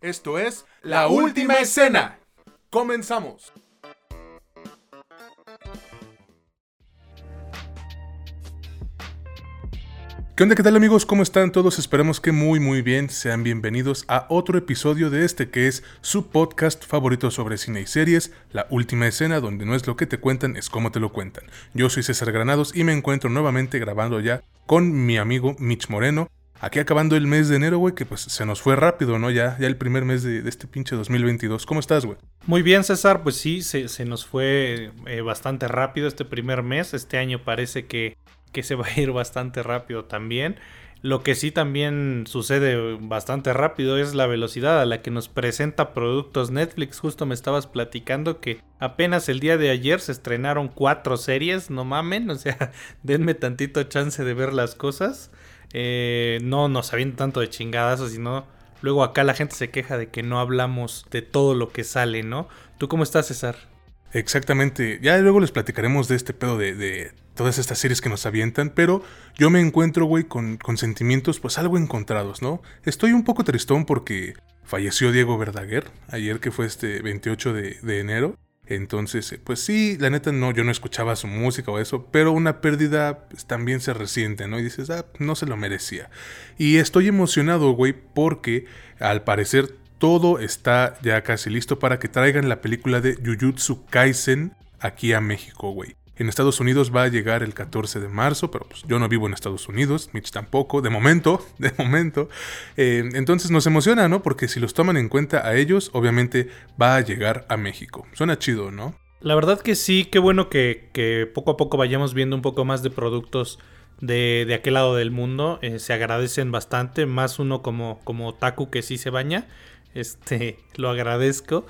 Esto es La Última Escena. Comenzamos. ¿Qué onda? ¿Qué tal amigos? ¿Cómo están todos? Esperemos que muy muy bien. Sean bienvenidos a otro episodio de este que es su podcast favorito sobre cine y series, La Última Escena, donde no es lo que te cuentan, es cómo te lo cuentan. Yo soy César Granados y me encuentro nuevamente grabando ya con mi amigo Mitch Moreno. Aquí acabando el mes de enero, güey, que pues se nos fue rápido, ¿no? Ya, ya el primer mes de, este pinche 2022. ¿Cómo estás, güey? Muy bien, César. Pues sí, se, nos fue eh, bastante rápido este primer mes. Este año parece que que se va a ir bastante rápido también. Lo que sí también sucede bastante rápido es la velocidad a la que nos presenta productos Netflix. Justo me estabas platicando que apenas el día de ayer se estrenaron cuatro series, no mamen, o sea, denme tantito chance de ver las cosas. Eh, no nos avientan tanto de chingadas, sino luego acá la gente se queja de que no hablamos de todo lo que sale, ¿no? ¿Tú cómo estás, César? Exactamente, ya luego les platicaremos de este pedo de todas estas series que nos avientan, pero yo me encuentro, güey, con, sentimientos pues algo encontrados, ¿no? Estoy un poco tristón porque falleció Diego Verdaguer, ayer que fue este 28 de, enero. Entonces, eh, pues sí, la neta no, yo no escuchaba su música o eso, pero una pérdida pues, también se resiente, ¿no? Y dices, ah, no se lo merecía. Y estoy emocionado, güey, porque al parecer todo está ya casi listo para que traigan la película de Jujutsu Kaisen aquí a México, güey. En Estados Unidos va a llegar el 14 de marzo, pero pues yo no vivo en Estados Unidos, Mitch tampoco, de momento, de momento. Eh, entonces nos emociona, ¿no? Porque si los toman en cuenta a ellos, obviamente va a llegar a México. Suena chido, ¿no? La verdad que sí, qué bueno que, poco a poco vayamos viendo un poco más de productos de, de aquel lado del mundo. Eh, se agradecen bastante, más uno como, como Taku que sí se baña. Este, lo agradezco.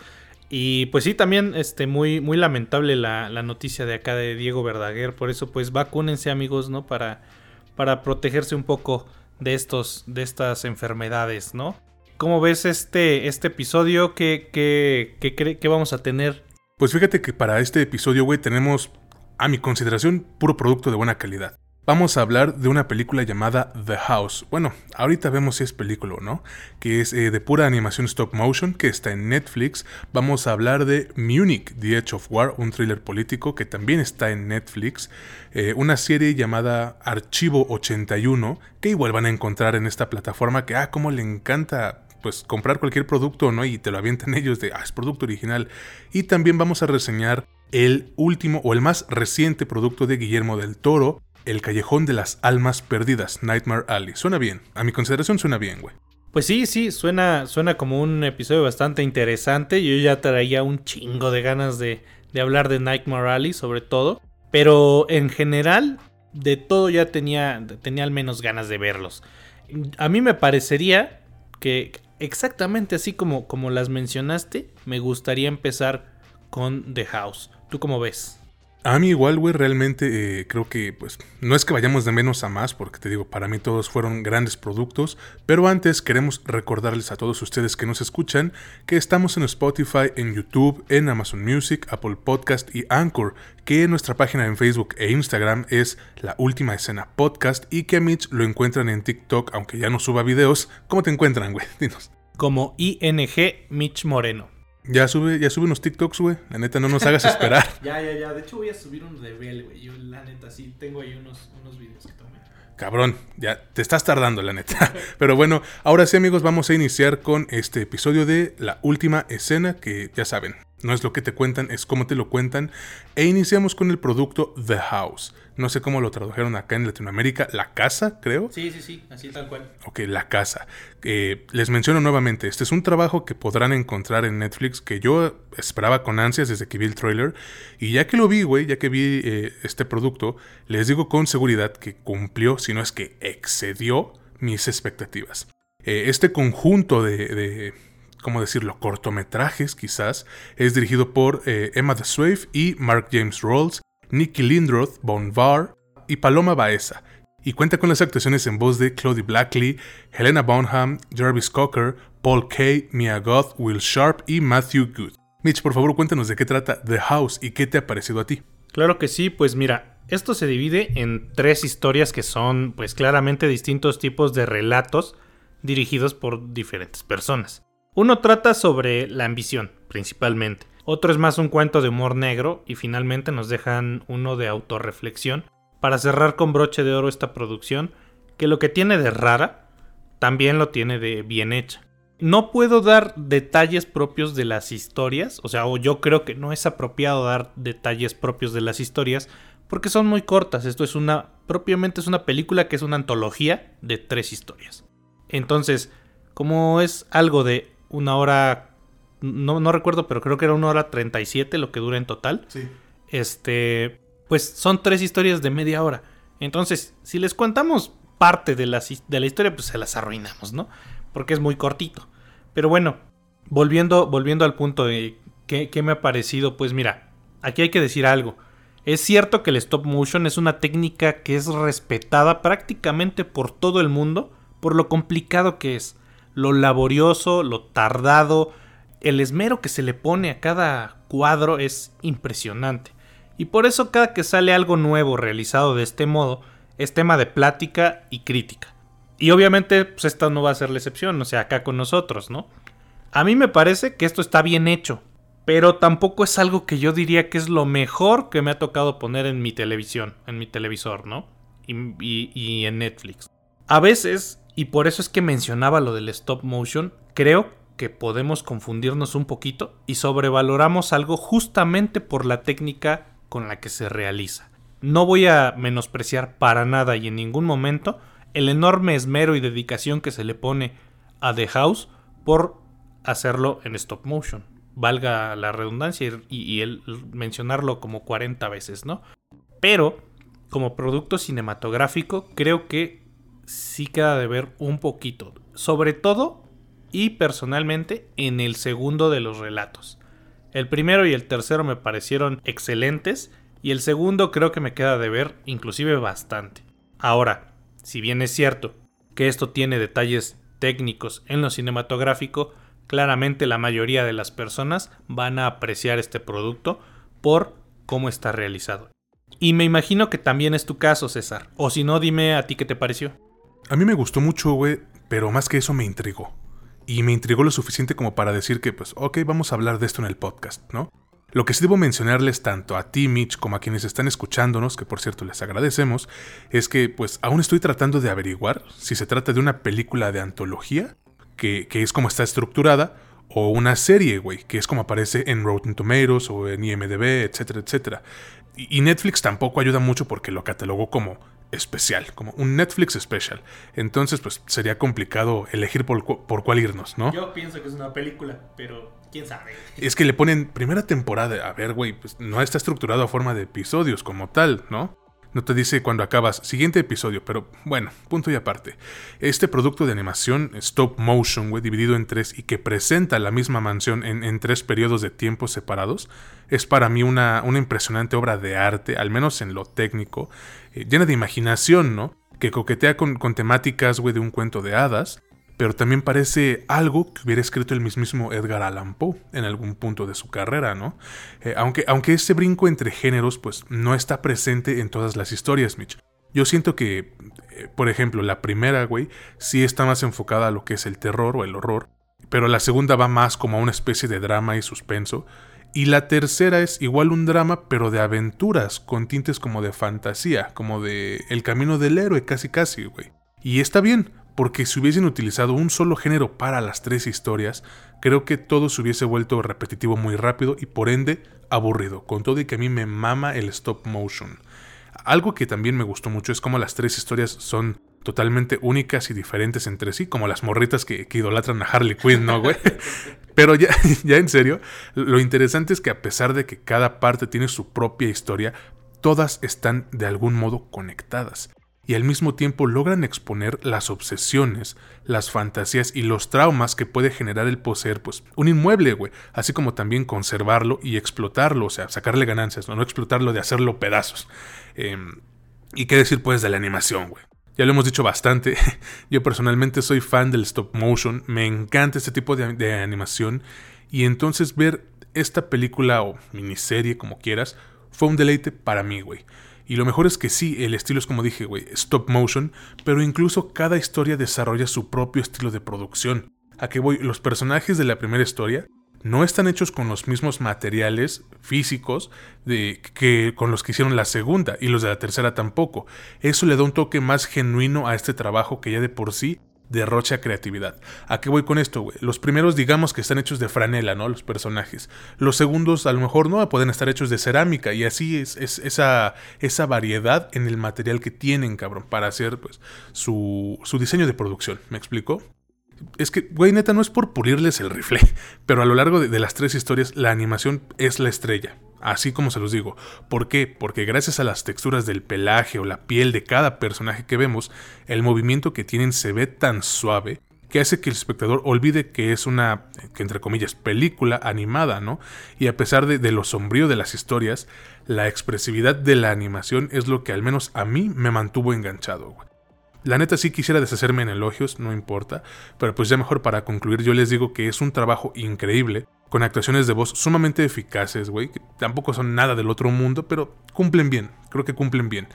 Y pues sí, también este, muy, muy lamentable la, noticia de acá de Diego Verdaguer. Por eso, pues vacúnense, amigos, ¿no? Para, para protegerse un poco de, estos, de estas enfermedades, ¿no? ¿Cómo ves este, este episodio? ¿Qué, qué, qué, qué vamos a tener? Pues fíjate que para este episodio, güey, tenemos, a mi consideración, puro producto de buena calidad vamos a hablar de una película llamada The House. Bueno, ahorita vemos si es película o no, que es eh, de pura animación stop motion, que está en Netflix. Vamos a hablar de Munich, The Edge of War, un thriller político que también está en Netflix. Eh, una serie llamada Archivo 81, que igual van a encontrar en esta plataforma, que, ah, cómo le encanta pues comprar cualquier producto, ¿no? Y te lo avientan ellos de, ah, es producto original. Y también vamos a reseñar el último o el más reciente producto de Guillermo del Toro, el Callejón de las Almas Perdidas, Nightmare Alley. Suena bien, a mi consideración suena bien, güey. Pues sí, sí, suena, suena como un episodio bastante interesante. Yo ya traía un chingo de ganas de, hablar de Nightmare Alley, sobre todo. Pero en general, de todo ya tenía, tenía al menos ganas de verlos. A mí me parecería que exactamente así como, como las mencionaste, me gustaría empezar con The House. ¿Tú cómo ves? A mí igual, güey, realmente eh, creo que pues no es que vayamos de menos a más, porque te digo, para mí todos fueron grandes productos, pero antes queremos recordarles a todos ustedes que nos escuchan que estamos en Spotify, en YouTube, en Amazon Music, Apple Podcast y Anchor, que nuestra página en Facebook e Instagram es La Última Escena Podcast y que a Mitch lo encuentran en TikTok, aunque ya no suba videos. ¿Cómo te encuentran, güey? Dinos. Como ING Mitch Moreno. Ya sube, ya sube unos TikToks, güey. La neta, no nos hagas esperar. ya, ya, ya. De hecho, voy a subir un de güey. Yo, la neta, sí, tengo ahí unos, unos videos que tomé. Cabrón, ya te estás tardando, la neta. Pero bueno, ahora sí, amigos, vamos a iniciar con este episodio de la última escena, que ya saben, no es lo que te cuentan, es cómo te lo cuentan. E iniciamos con el producto The House. No sé cómo lo tradujeron acá en Latinoamérica. La casa, creo. Sí, sí, sí, así tal cual. Ok, la casa. Eh, les menciono nuevamente, este es un trabajo que podrán encontrar en Netflix que yo esperaba con ansias desde que vi el trailer. Y ya que lo vi, güey, ya que vi eh, este producto, les digo con seguridad que cumplió, si no es que excedió mis expectativas. Eh, este conjunto de ¿cómo decirlo?, cortometrajes quizás, es dirigido por eh, Emma de Swift y Mark James Rolls, Nicky Lindroth, Bon Var y Paloma Baeza, y cuenta con las actuaciones en voz de Claudie Blackley, Helena Bonham, Jarvis Cocker, Paul Kay, Mia Goth, Will Sharp y Matthew Good. Mitch, por favor, cuéntanos de qué trata The House y qué te ha parecido a ti. Claro que sí, pues mira, esto se divide en tres historias que son pues claramente distintos tipos de relatos dirigidos por diferentes personas. Uno trata sobre la ambición, principalmente. Otro es más un cuento de humor negro y finalmente nos dejan uno de autorreflexión para cerrar con broche de oro esta producción que lo que tiene de rara también lo tiene de bien hecha. No puedo dar detalles propios de las historias, o sea, o yo creo que no es apropiado dar detalles propios de las historias porque son muy cortas. Esto es una, propiamente es una película que es una antología de tres historias. Entonces, como es algo de una hora, no, no recuerdo, pero creo que era una hora 37 lo que dura en total. Sí. Este, pues son tres historias de media hora. Entonces, si les contamos parte de la, de la historia, pues se las arruinamos, ¿no? Porque es muy cortito. Pero bueno, volviendo, volviendo al punto de qué, qué me ha parecido, pues mira, aquí hay que decir algo. Es cierto que el stop motion es una técnica que es respetada prácticamente por todo el mundo por lo complicado que es, lo laborioso, lo tardado, el esmero que se le pone a cada cuadro es impresionante. Y por eso cada que sale algo nuevo realizado de este modo, es tema de plática y crítica. Y obviamente, pues esta no va a ser la excepción, o sea, acá con nosotros, ¿no? A mí me parece que esto está bien hecho, pero tampoco es algo que yo diría que es lo mejor que me ha tocado poner en mi televisión, en mi televisor, ¿no? Y, y en Netflix. A veces, y por eso es que mencionaba lo del stop motion, creo que podemos confundirnos un poquito y sobrevaloramos algo justamente por la técnica con la que se realiza. No voy a menospreciar para nada y en ningún momento el enorme esmero y dedicación que se le pone a The House por hacerlo en stop motion. Valga la redundancia y, el mencionarlo como 40 veces, ¿no? Pero, como producto cinematográfico, creo que sí queda de ver un poquito. Sobre todo y personalmente en el segundo de los relatos. El primero y el tercero me parecieron excelentes y el segundo creo que me queda de ver inclusive bastante. Ahora, si bien es cierto que esto tiene detalles técnicos en lo cinematográfico, claramente la mayoría de las personas van a apreciar este producto por cómo está realizado. Y me imagino que también es tu caso, César. O si no, dime a ti qué te pareció. A mí me gustó mucho, güey, pero más que eso me intrigó. Y me intrigó lo suficiente como para decir que, pues, ok, vamos a hablar de esto en el podcast, ¿no? Lo que sí debo mencionarles tanto a ti, Mitch, como a quienes están escuchándonos, que por cierto les agradecemos, es que pues aún estoy tratando de averiguar si se trata de una película de antología, que, es como está estructurada, o una serie, güey, que es como aparece en Rotten Tomatoes o en IMDB, etcétera, etcétera. Y, Netflix tampoco ayuda mucho porque lo catalogó como especial, como un Netflix special. Entonces, pues sería complicado elegir por, por cuál irnos, ¿no? Yo pienso que es una película, pero quién sabe. Es que le ponen primera temporada. A ver, güey, pues no está estructurado a forma de episodios como tal, ¿no? No te dice cuando acabas, siguiente episodio, pero bueno, punto y aparte. Este producto de animación, stop motion, güey, dividido en tres y que presenta la misma mansión en, tres periodos de tiempo separados, es para mí una, una, impresionante obra de arte, al menos en lo técnico, eh, llena de imaginación, ¿no? Que coquetea con, con temáticas, güey, de un cuento de hadas, pero también parece algo que hubiera escrito el mismísimo Edgar Allan Poe en algún punto de su carrera, ¿no? Eh, aunque, aunque ese brinco entre géneros pues no está presente en todas las historias, Mitch. Yo siento que, eh, por ejemplo, la primera, güey, sí está más enfocada a lo que es el terror o el horror, pero la segunda va más como a una especie de drama y suspenso, y la tercera es igual un drama, pero de aventuras, con tintes como de fantasía, como de el camino del héroe, casi casi, güey. Y está bien, porque si hubiesen utilizado un solo género para las tres historias, creo que todo se hubiese vuelto repetitivo muy rápido y por ende aburrido, con todo y que a mí me mama el stop motion. Algo que también me gustó mucho es cómo las tres historias son totalmente únicas y diferentes entre sí, como las morritas que, idolatran a Harley Quinn, ¿no, güey? Pero ya, ya en serio, lo interesante es que a pesar de que cada parte tiene su propia historia, todas están de algún modo conectadas y al mismo tiempo logran exponer las obsesiones, las fantasías y los traumas que puede generar el poseer pues un inmueble, güey, así como también conservarlo y explotarlo, o sea, sacarle ganancias, no, no explotarlo de hacerlo pedazos. Em, y qué decir pues de la animación, güey. Ya lo hemos dicho bastante, yo personalmente soy fan del stop motion, me encanta este tipo de, de animación y entonces ver esta película o miniserie como quieras fue un deleite para mí, güey. Y lo mejor es que sí, el estilo es como dije, güey, stop motion, pero incluso cada historia desarrolla su propio estilo de producción. A que voy, los personajes de la primera historia no están hechos con los mismos materiales físicos de, que con los que hicieron la segunda y los de la tercera tampoco. Eso le da un toque más genuino a este trabajo que ya de por sí derrocha creatividad. ¿A qué voy con esto, güey? Los primeros digamos que están hechos de franela, ¿no? Los personajes. Los segundos a lo mejor no, pueden estar hechos de cerámica y así es, esa, esa variedad en el material que tienen, cabrón, para hacer pues su, su diseño de producción. ¿Me explico? Es que, güey, neta, no es por pulirles el rifle, pero a lo largo de, las tres historias la animación es la estrella. Así como se los digo. ¿Por qué? Porque gracias a las texturas del pelaje o la piel de cada personaje que vemos, el movimiento que tienen se ve tan suave que hace que el espectador olvide que es una, entre comillas, película animada, ¿no? Y a pesar de, de, lo sombrío de las historias, la expresividad de la animación es lo que al menos a mí me mantuvo enganchado, güey. La neta sí quisiera deshacerme en elogios, no importa, pero pues ya mejor para concluir yo les digo que es un trabajo increíble, con actuaciones de voz sumamente eficaces, güey, que tampoco son nada del otro mundo, pero cumplen bien, creo que cumplen bien,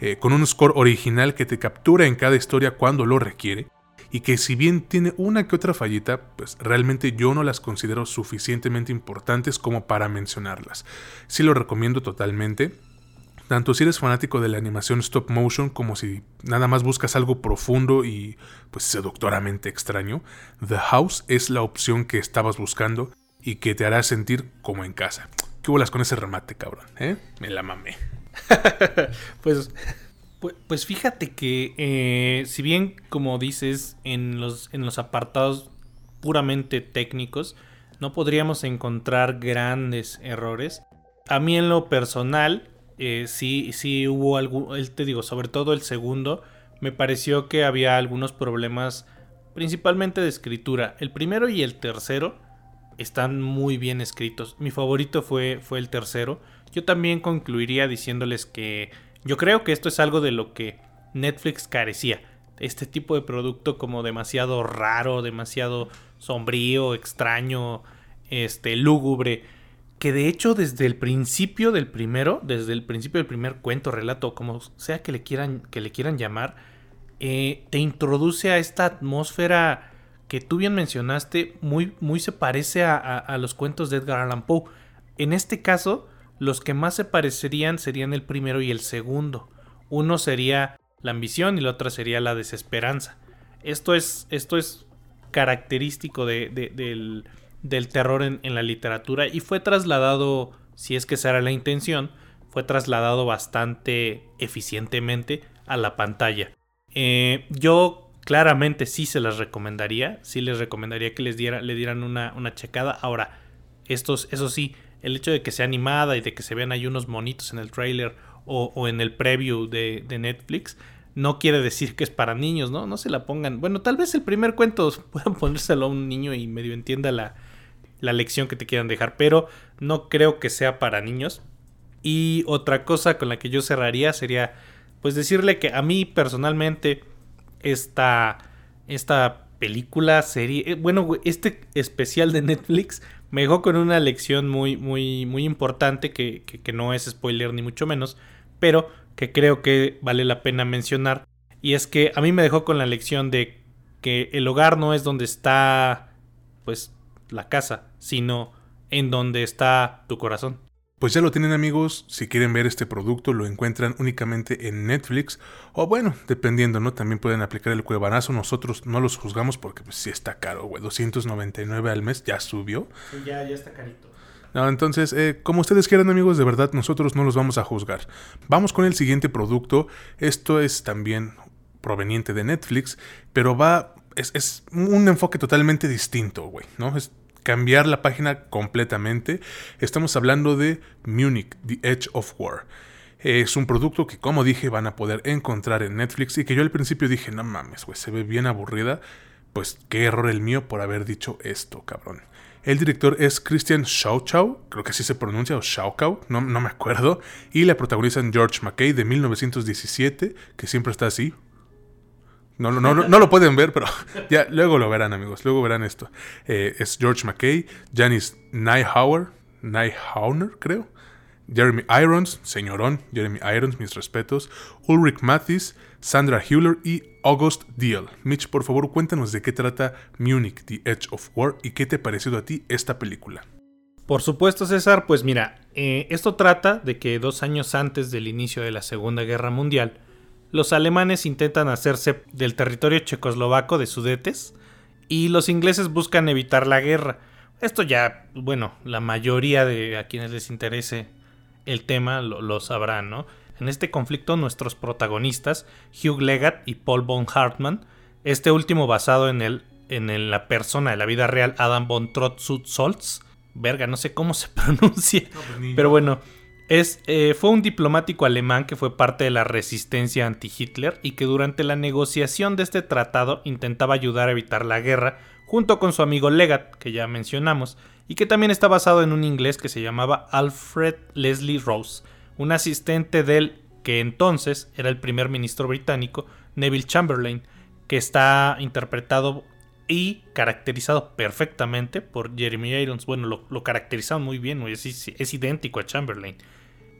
eh, con un score original que te captura en cada historia cuando lo requiere, y que si bien tiene una que otra fallita, pues realmente yo no las considero suficientemente importantes como para mencionarlas. Sí lo recomiendo totalmente, tanto si eres fanático de la animación stop motion como si nada más buscas algo profundo y pues seductoramente extraño, The House es la opción que estabas buscando y que te hará sentir como en casa. ¿Qué bolas con ese remate, cabrón? ¿Eh? Me la mamé. pues, pues, fíjate que eh, si bien como dices en los, en los apartados puramente técnicos no podríamos encontrar grandes errores, a mí en lo personal eh, sí, sí hubo algo, te digo, sobre todo el segundo, me pareció que había algunos problemas, principalmente de escritura. El primero y el tercero están muy bien escritos. Mi favorito fue, fue el tercero. Yo también concluiría diciéndoles que yo creo que esto es algo de lo que Netflix carecía. Este tipo de producto como demasiado raro, demasiado sombrío, extraño, este, lúgubre que de hecho desde el principio del primero, desde el principio del primer cuento, relato, como sea que le quieran, que le quieran llamar, eh, te introduce a esta atmósfera que tú bien mencionaste, muy, muy se parece a, los cuentos de Edgar Allan Poe. En este caso, los que más se parecerían serían el primero y el segundo. Uno sería la ambición y la otra sería la desesperanza. Esto es, esto es característico de, del, del terror en, la literatura y fue trasladado, si es que esa era la intención, fue trasladado bastante eficientemente a la pantalla. Eh, yo claramente sí se las recomendaría, sí les recomendaría que les diera, le dieran una, una checada. Ahora, estos, eso sí, el hecho de que sea animada y de que se vean ahí unos monitos en el trailer o, en el preview de, de, Netflix, no quiere decir que es para niños, ¿no? No se la pongan. Bueno, tal vez el primer cuento puedan ponérselo a un niño y medio entienda la, la lección que te quieran dejar, pero no creo que sea para niños. Y otra cosa con la que yo cerraría sería, pues decirle que a mí personalmente esta, esta película, serie, eh, bueno, este especial de Netflix me dejó con una lección muy, muy, muy importante que, que no es spoiler ni mucho menos, pero que creo que vale la pena mencionar. Y es que a mí me dejó con la lección de que el hogar no es donde está, pues, la casa, sino en donde está tu corazón. Pues ya lo tienen amigos, si quieren ver este producto lo encuentran únicamente en Netflix o bueno, dependiendo, ¿no? También pueden aplicar el cuevanazo, nosotros no los juzgamos porque pues sí está caro, güey, 299 al mes ya subió. Sí, ya, ya está carito. No, entonces, eh, como ustedes quieran amigos, de verdad nosotros no los vamos a juzgar. Vamos con el siguiente producto, esto es también proveniente de Netflix, pero va es, es, un enfoque totalmente distinto, güey, ¿no? Es cambiar la página completamente. Estamos hablando de Munich, The Edge of War. Es un producto que, como dije, van a poder encontrar en Netflix y que yo al principio dije, no mames, güey, se ve bien aburrida. Pues qué error el mío por haber dicho esto, cabrón. El director es Christian Schauchau, creo que así se pronuncia, o Schauchau, no, no me acuerdo. Y la protagonizan George McKay de 1917, que siempre está así, no, no, no, lo pueden ver, pero luego lo verán, amigos. Luego verán esto. Eh, es George McKay, Janice Nyhauner, creo. Jeremy Irons, señorón, Jeremy Irons, mis respetos. Ulrich Mathis, Sandra Hüller y August Deal. Mitch, por favor, cuéntanos de qué trata Munich, The Edge of War y qué te ha parecido a ti esta película. Por supuesto, César, pues mira, eh, esto trata de que dos años antes del inicio de la Segunda Guerra Mundial, los alemanes intentan hacerse del territorio checoslovaco de Sudetes y los ingleses buscan evitar la guerra. Esto ya, bueno, la mayoría de a quienes les interese el tema lo, sabrán, ¿no? En este conflicto nuestros protagonistas, Hugh Leggett y Paul von Hartmann, este último basado en, el, en la persona de la vida real Adam von Trotz-Solz, verga, no sé cómo se pronuncia, pues pero bueno, es, eh, fue un diplomático alemán que fue parte de la resistencia anti-Hitler y que durante la negociación de este tratado intentaba ayudar a evitar la guerra junto con su amigo Legat, que ya mencionamos, y que también está basado en un inglés que se llamaba Alfred Leslie Rose, un asistente del que entonces era el primer ministro británico, Neville Chamberlain, que está interpretado y caracterizado perfectamente por Jeremy Irons. Bueno, lo, lo muy bien, es idéntico a Chamberlain.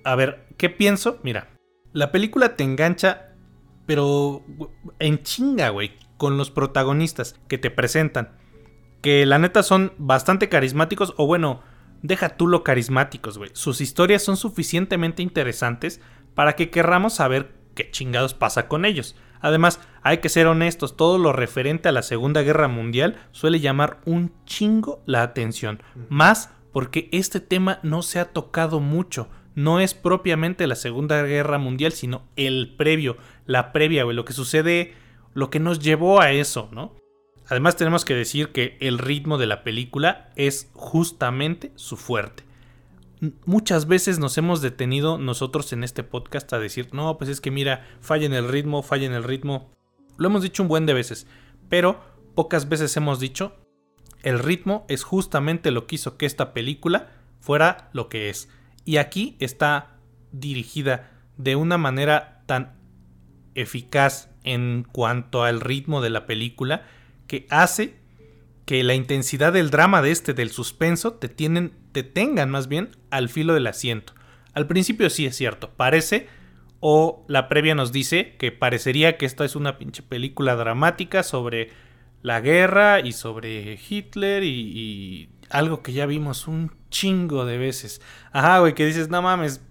A ver, ¿qué pienso? Mira, la película te engancha, pero en chinga, güey, con los protagonistas que te presentan que la neta son bastante carismáticos, o bueno, deja tú lo carismáticos, güey. Sus historias son suficientemente interesantes para que querramos saber qué chingados pasa con ellos. Además, hay que ser honestos, todo lo referente a la Segunda Guerra Mundial suele llamar un chingo la atención. Más porque este tema no se ha tocado mucho. No es propiamente la Segunda Guerra Mundial, sino el previo, la previa, güey, lo que sucede, lo que nos llevó a eso, ¿no? Además tenemos que decir que el ritmo de la película es justamente su fuerte. Muchas veces nos hemos detenido nosotros en este podcast a decir, no, pues es que mira, falla en el ritmo, falla en el ritmo. Lo hemos dicho un buen de veces, pero pocas veces hemos dicho, el ritmo es justamente lo que hizo que esta película fuera lo que es. Y aquí está dirigida de una manera tan eficaz en cuanto al ritmo de la película que hace que la intensidad del drama de este, del suspenso, te, tienen, te tengan más bien al filo del asiento. Al principio sí es cierto, parece, o la previa nos dice que parecería que esta es una pinche película dramática sobre la guerra y sobre Hitler y, y algo que ya vimos un chingo de veces. Ajá, güey, que dices, no mames,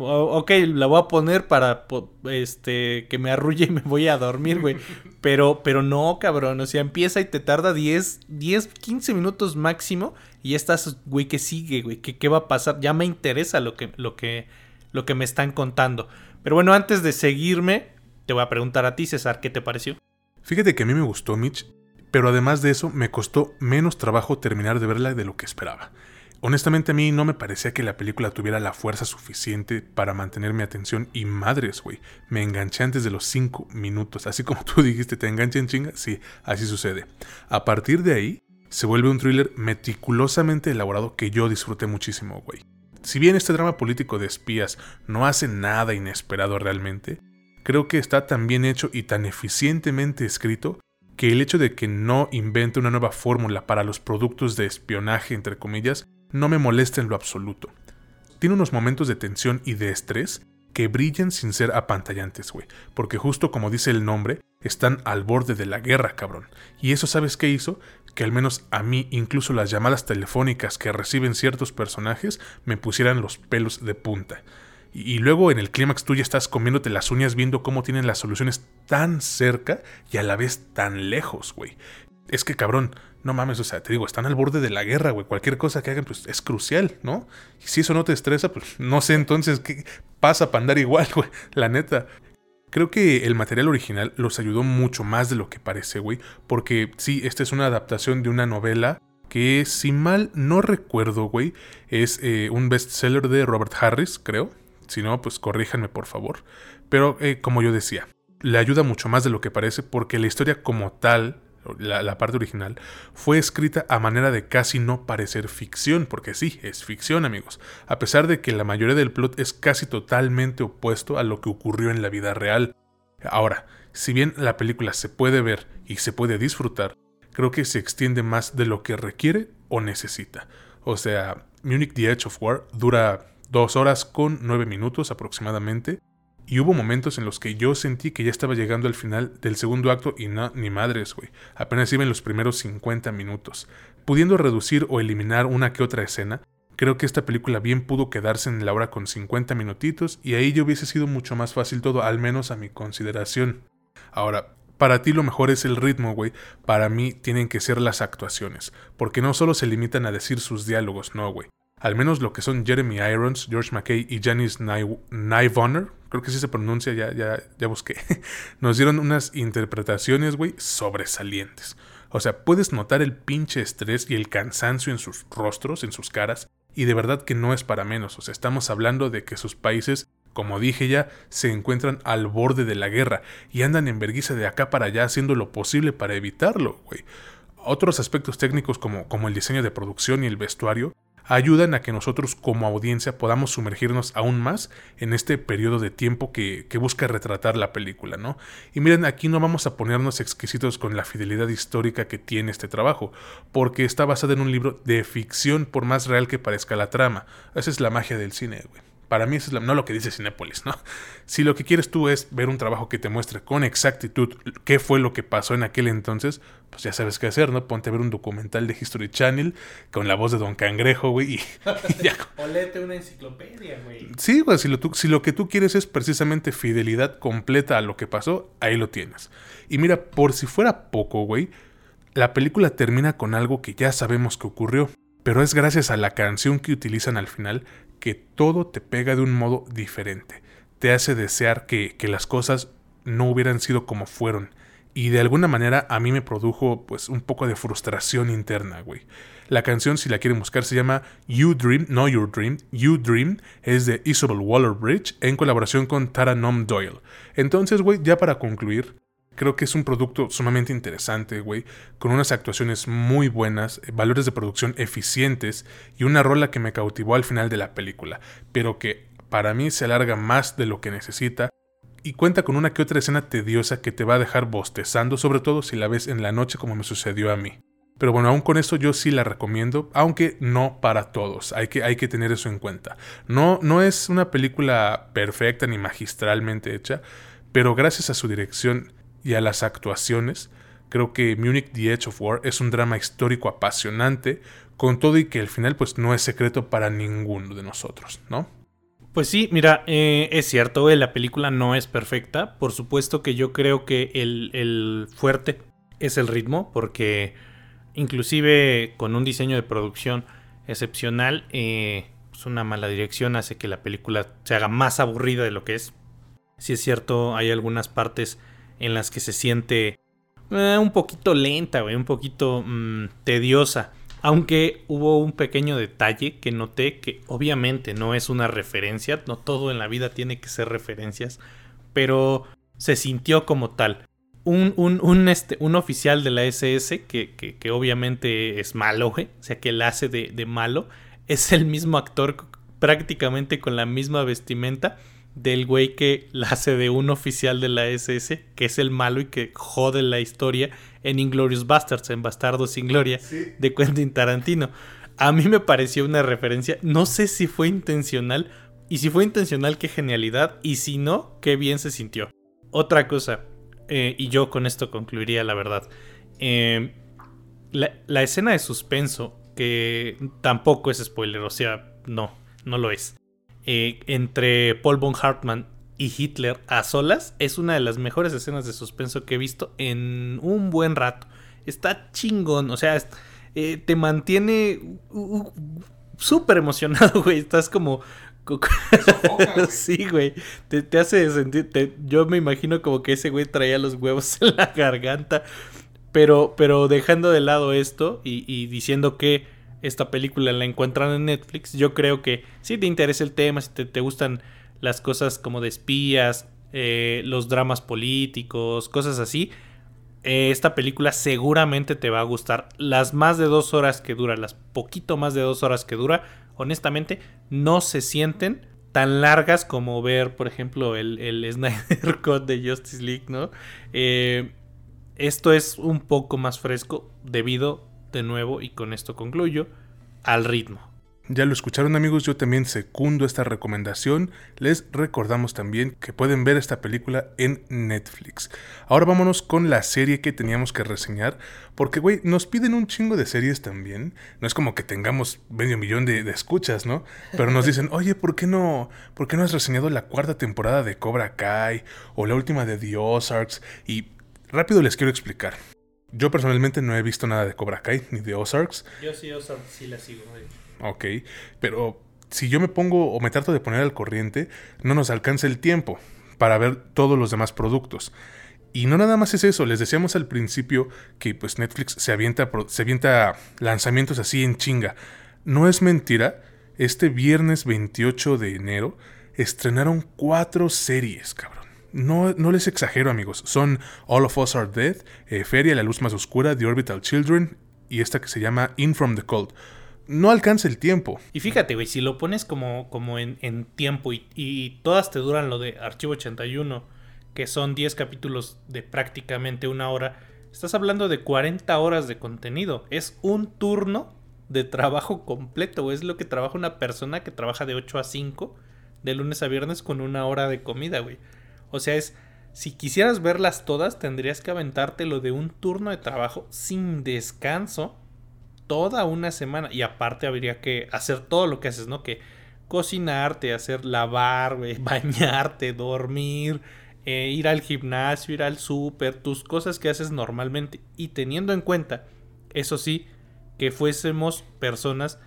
ok, la voy a poner para este que me arrulle y me voy a dormir, güey. Pero, pero no, cabrón. O sea, empieza y te tarda 10, 10, 15 minutos máximo. Y ya estás, güey, ¿qué sigue, güey? ¿Qué, ¿Qué, va a pasar? Ya me interesa lo que, lo que, lo que me están contando. Pero bueno, antes de seguirme, te voy a preguntar a ti, César, ¿qué te pareció? Fíjate que a mí me gustó, Mitch. Pero además de eso, me costó menos trabajo terminar de verla de lo que esperaba. Honestamente a mí no me parecía que la película tuviera la fuerza suficiente para mantener mi atención y madres, güey. Me enganché antes de los 5 minutos. Así como tú dijiste, ¿te enganché en chinga? Sí, así sucede. A partir de ahí, se vuelve un thriller meticulosamente elaborado que yo disfruté muchísimo, güey. Si bien este drama político de espías no hace nada inesperado realmente, creo que está tan bien hecho y tan eficientemente escrito que el hecho de que no invente una nueva fórmula para los productos de espionaje, entre comillas, no me molesta en lo absoluto. Tiene unos momentos de tensión y de estrés que brillan sin ser apantallantes, güey. Porque justo como dice el nombre, están al borde de la guerra, cabrón. Y eso sabes qué hizo? Que al menos a mí, incluso las llamadas telefónicas que reciben ciertos personajes, me pusieran los pelos de punta. Y, luego en el clímax tú ya estás comiéndote las uñas viendo cómo tienen las soluciones tan cerca y a la vez tan lejos, güey. Es que cabrón, no mames, o sea, te digo, están al borde de la guerra, güey. Cualquier cosa que hagan, pues es crucial, ¿no? Y si eso no te estresa, pues no sé entonces qué pasa para andar igual, güey. La neta. Creo que el material original los ayudó mucho más de lo que parece, güey. Porque sí, esta es una adaptación de una novela que, si mal no recuerdo, güey, es eh, un bestseller de Robert Harris, creo. Si no, pues corríjanme, por favor. Pero, eh, como yo decía, le ayuda mucho más de lo que parece porque la historia como tal la, parte original, fue escrita a manera de casi no parecer ficción, porque sí, es ficción amigos, a pesar de que la mayoría del plot es casi totalmente opuesto a lo que ocurrió en la vida real. Ahora, si bien la película se puede ver y se puede disfrutar, creo que se extiende más de lo que requiere o necesita. O sea, Munich The Edge of War dura dos horas con nueve minutos aproximadamente, Y hubo momentos en los que yo sentí que ya estaba llegando al final del segundo acto y no, ni madres, güey. Apenas iba en los primeros 50 minutos. Pudiendo reducir o eliminar una que otra escena, creo que esta película bien pudo quedarse en la hora con 50 minutitos y ahí ya hubiese sido mucho más fácil todo, al menos a mi consideración. Ahora, para ti lo mejor es el ritmo, güey. Para mí tienen que ser las actuaciones. Porque no solo se limitan a decir sus diálogos, no, güey al menos lo que son Jeremy Irons, George McKay y Janice Nyvoner, creo que sí se pronuncia, ya, ya, ya busqué, nos dieron unas interpretaciones, güey, sobresalientes. O sea, puedes notar el pinche estrés y el cansancio en sus rostros, en sus caras, y de verdad que no es para menos. O sea, estamos hablando de que sus países, como dije ya, se encuentran al borde de la guerra y andan en vergüenza de acá para allá haciendo lo posible para evitarlo, güey. Otros aspectos técnicos como, como el diseño de producción y el vestuario ayudan a que nosotros como audiencia podamos sumergirnos aún más en este periodo de tiempo que, busca retratar la película, ¿no? Y miren, aquí no vamos a ponernos exquisitos con la fidelidad histórica que tiene este trabajo, porque está basada en un libro de ficción por más real que parezca la trama. Esa es la magia del cine, güey. Para mí eso es no lo que dice Cinépolis, ¿no? Si lo que quieres tú es ver un trabajo que te muestre con exactitud qué fue lo que pasó en aquel entonces, pues ya sabes qué hacer, ¿no? Ponte a ver un documental de History Channel con la voz de Don Cangrejo, güey, y, ya. O léete una enciclopedia, güey. Sí, güey, si lo, si lo que tú quieres es precisamente fidelidad completa a lo que pasó, ahí lo tienes. Y mira, por si fuera poco, güey, la película termina con algo que ya sabemos que ocurrió, pero es gracias a la canción que utilizan al final que todo te pega de un modo diferente. Te hace desear que, las cosas no hubieran sido como fueron. Y de alguna manera a mí me produjo pues un poco de frustración interna, güey. La canción, si la quieren buscar, se llama You Dream, no Your Dream. You Dream es de Isabel Waller-Bridge en colaboración con Tara Nom Doyle. Entonces, güey, ya para concluir, Creo que es un producto sumamente interesante, güey, con unas actuaciones muy buenas, eh, valores de producción eficientes y una rola que me cautivó al final de la película, pero que para mí se alarga más de lo que necesita y cuenta con una que otra escena tediosa que te va a dejar bostezando, sobre todo si la ves en la noche como me sucedió a mí. Pero bueno, aún con eso yo sí la recomiendo, aunque no para todos, hay que, hay que tener eso en cuenta. No, no es una película perfecta ni magistralmente hecha, pero gracias a su dirección y a las actuaciones, creo que Munich The Edge of War es un drama histórico apasionante, con todo y que el final pues no es secreto para ninguno de nosotros, ¿no? Pues sí, mira, eh, es cierto, eh, la película no es perfecta, por supuesto que yo creo que el, fuerte es el ritmo, porque inclusive con un diseño de producción excepcional, eh, pues una mala dirección hace que la película se haga más aburrida de lo que es. Si es cierto, hay algunas partes en las que se siente eh, un poquito lenta, un poquito mm, tediosa. Aunque hubo un pequeño detalle que noté que obviamente no es una referencia, no todo en la vida tiene que ser referencias, pero se sintió como tal. Un, un, este, un oficial de la SS, que, que, obviamente es malo, o sea que él hace de, de malo, es el mismo actor prácticamente con la misma vestimenta del güey que la hace de un oficial de la SS, que es el malo y que jode la historia en Inglorious Bastards, en Bastardos sin Gloria, de Quentin Tarantino. A mí me pareció una referencia, no sé si fue intencional, y si fue intencional, qué genialidad, y si no, qué bien se sintió. Otra cosa, eh, y yo con esto concluiría la verdad, eh, la, la escena de suspenso, que tampoco es spoiler, o sea, no, no lo es eh, entre Paul von Hartmann y Hitler a solas es una de las mejores escenas de suspenso que he visto en un buen rato. Está chingón, o sea, eh, te mantiene súper emocionado, güey. Estás como... sí, güey. Te, hace sentir... yo me imagino como que ese güey traía los huevos en la garganta. Pero, pero dejando de lado esto y diciendo que esta película la encuentran en Netflix, yo creo que si te interesa el tema, si te, gustan las cosas como de espías, eh, los dramas políticos, cosas así, eh, esta película seguramente te va a gustar. Las más de dos horas que dura, las poquito más de dos horas que dura, honestamente no se sienten tan largas como ver, por ejemplo, el, el Snyder Cut de Justice League, ¿no? Eh, esto es un poco más fresco debido de nuevo, y con esto concluyo, al ritmo. Ya lo escucharon amigos, yo también secundo esta recomendación. Les recordamos también que pueden ver esta película en Netflix. Ahora vámonos con la serie que teníamos que reseñar, porque güey, nos piden un chingo de series también. No es como que tengamos medio millón de, escuchas, ¿no? Pero nos dicen, oye, ¿por qué, no, ¿por qué no has reseñado la cuarta temporada de Cobra Kai o la última de The Ozarks? Y rápido les quiero explicar. Yo personalmente no he visto nada de Cobra Kai ni de Ozarks. Yo sí, Ozarks sí la sigo. Ok, pero si yo me pongo o me trato de poner al corriente, no nos alcanza el tiempo para ver todos los demás productos. Y no nada más es eso, les decíamos al principio que pues Netflix se avienta, se avienta lanzamientos así en chinga. No es mentira, este viernes 28 de enero estrenaron cuatro series, cabrón. No, no les exagero amigos, son All of Us Are Dead, eh, Feria, La Luz Más Oscura, The Orbital Children y esta que se llama In From the Cold no alcanza el tiempo. Y fíjate, güey, si lo pones como, como en, tiempo y, todas te duran lo de Archivo 81, que son 10 capítulos de prácticamente una hora, estás hablando de 40 horas de contenido. Es un turno de trabajo completo, Es lo que trabaja una persona que trabaja de 8 a 5, de lunes a viernes con una hora de comida, güey. O sea, es... Si quisieras verlas todas, tendrías que aventarte lo de un turno de trabajo sin descanso toda una semana. Y aparte habría que hacer todo lo que haces, ¿no? Que cocinarte, hacer lavar, bañarte, dormir, eh, ir al gimnasio, ir al súper, tus cosas que haces normalmente. Y teniendo en cuenta, eso sí, que fuésemos personas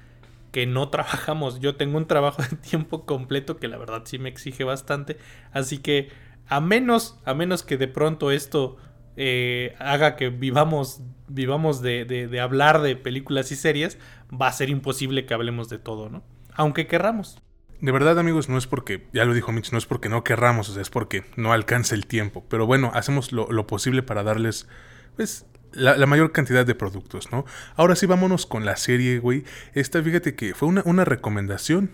que no trabajamos. Yo tengo un trabajo de tiempo completo que la verdad sí me exige bastante. Así que a menos, a menos que de pronto esto eh, haga que vivamos, vivamos de, hablar de películas y series, va a ser imposible que hablemos de todo, ¿no? Aunque querramos. De verdad, amigos, no es porque, ya lo dijo Mitch, no es porque no querramos, es porque no alcanza el tiempo. Pero bueno, hacemos lo, posible para darles, pues, la, mayor cantidad de productos, ¿no? Ahora sí, vámonos con la serie, güey. Esta, fíjate que fue una recomendación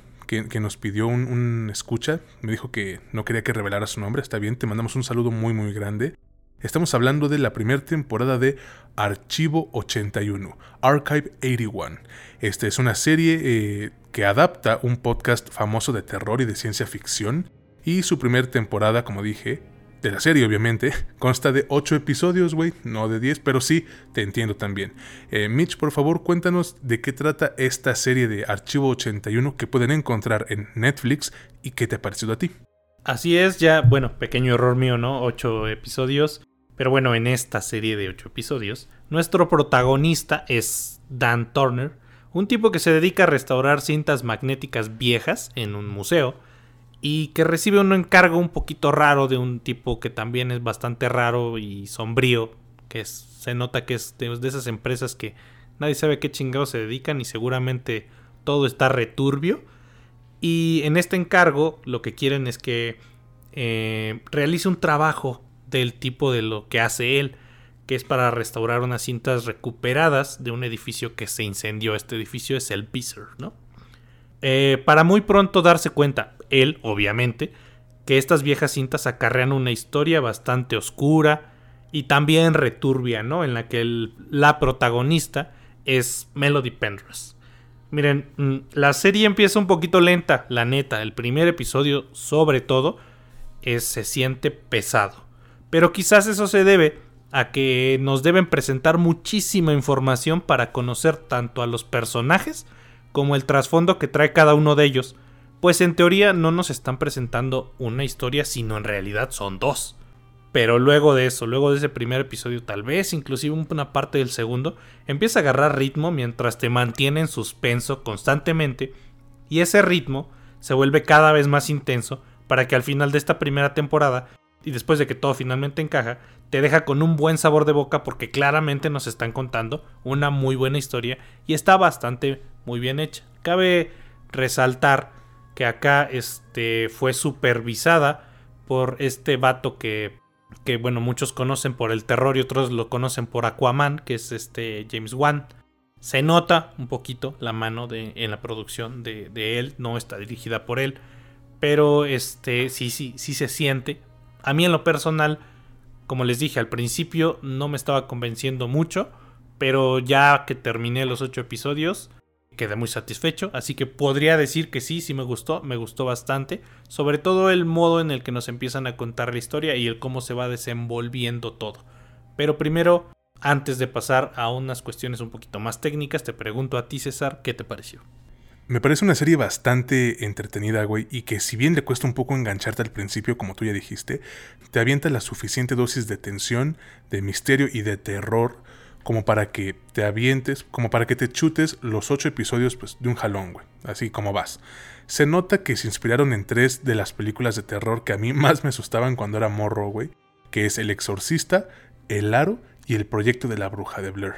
que, nos pidió un, un, escucha. Me dijo que no quería que revelara su nombre. Está bien, te mandamos un saludo muy, muy grande. Estamos hablando de la primera temporada de Archivo 81, Archive 81. Esta es una serie eh, que adapta un podcast famoso de terror y de ciencia ficción. Y su primera temporada, como dije, de la serie obviamente, consta de 8 episodios, güey, no de 10, pero sí, te entiendo también. Eh, Mitch, por favor, cuéntanos de qué trata esta serie de Archivo 81 que pueden encontrar en Netflix y qué te ha parecido a ti. Así es, ya, bueno, pequeño error mío, ¿no? 8 episodios. Pero bueno, en esta serie de 8 episodios, nuestro protagonista es Dan Turner, un tipo que se dedica a restaurar cintas magnéticas viejas en un museo y que recibe un encargo un poquito raro de un tipo que también es bastante raro y sombrío, que se nota que es de, esas empresas que nadie sabe a qué chingados se dedican y seguramente todo está returbio. Y en este encargo lo que quieren es que eh, realice un trabajo del tipo de lo que hace él, que es para restaurar unas cintas recuperadas de un edificio que se incendió. Este edificio es el Beezer, ¿no? Eh, para muy pronto darse cuenta, él, obviamente, que estas viejas cintas acarrean una historia bastante oscura y también returbia, ¿no? En la que la protagonista es Melody Penrose. Miren, mm, la serie empieza un poquito lenta, la neta. El primer episodio, sobre todo, es, se siente pesado. Pero quizás eso se debe a que nos deben presentar muchísima información para conocer tanto a los personajes como el trasfondo que trae cada uno de ellos, pues en teoría no nos están presentando una historia, sino en realidad son dos. Pero luego de eso, luego de ese primer episodio, tal vez inclusive una parte del segundo, empieza a agarrar ritmo mientras te mantiene en suspenso constantemente, y ese ritmo se vuelve cada vez más intenso para que al final de esta primera temporada y después de que todo finalmente encaja, te deja con un buen sabor de boca porque claramente nos están contando una muy buena historia y está bastante muy bien hecha. Cabe resaltar que acá este, fue supervisada por este vato que, que, bueno, muchos conocen por el terror y otros lo conocen por Aquaman, que es este James Wan. Se nota un poquito la mano de, en la producción de, de él, no está dirigida por él, pero este, sí, sí, sí se siente a mí en lo personal, como les dije al principio, no me estaba convenciendo mucho, pero ya que terminé los ocho episodios, quedé muy satisfecho, así que podría decir que sí, sí me gustó, me gustó bastante, sobre todo el modo en el que nos empiezan a contar la historia y el cómo se va desenvolviendo todo. Pero primero, antes de pasar a unas cuestiones un poquito más técnicas, te pregunto a ti César, ¿qué te pareció? Me parece una serie bastante entretenida, güey, y que si bien le cuesta un poco engancharte al principio, como tú ya dijiste, te avienta la suficiente dosis de tensión, de misterio y de terror como para que te avientes, como para que te chutes los ocho episodios pues, de un jalón, güey. Así como vas. Se nota que se inspiraron en tres de las películas de terror que a mí más me asustaban cuando era morro, güey. Que es El Exorcista, El Aro y El Proyecto de la Bruja de Blair.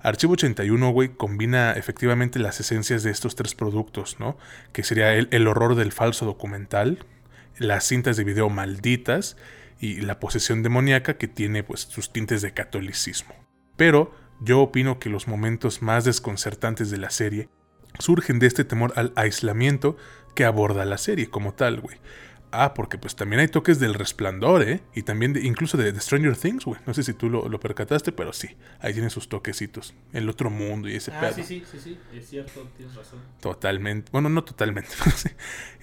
Archivo 81, güey, combina efectivamente las esencias de estos tres productos, ¿no? Que sería el, horror del falso documental, las cintas de video malditas y la posesión demoníaca que tiene pues sus tintes de catolicismo. Pero yo opino que los momentos más desconcertantes de la serie surgen de este temor al aislamiento que aborda la serie como tal, güey. Ah, porque pues también hay toques del resplandor, ¿eh? Y también de, incluso de, Stranger Things, güey. No sé si tú lo, percataste, pero sí. Ahí tiene sus toquecitos. El otro mundo y ese ah, Sí, sí, sí, sí. Es cierto, tienes razón. Totalmente. Bueno, no totalmente.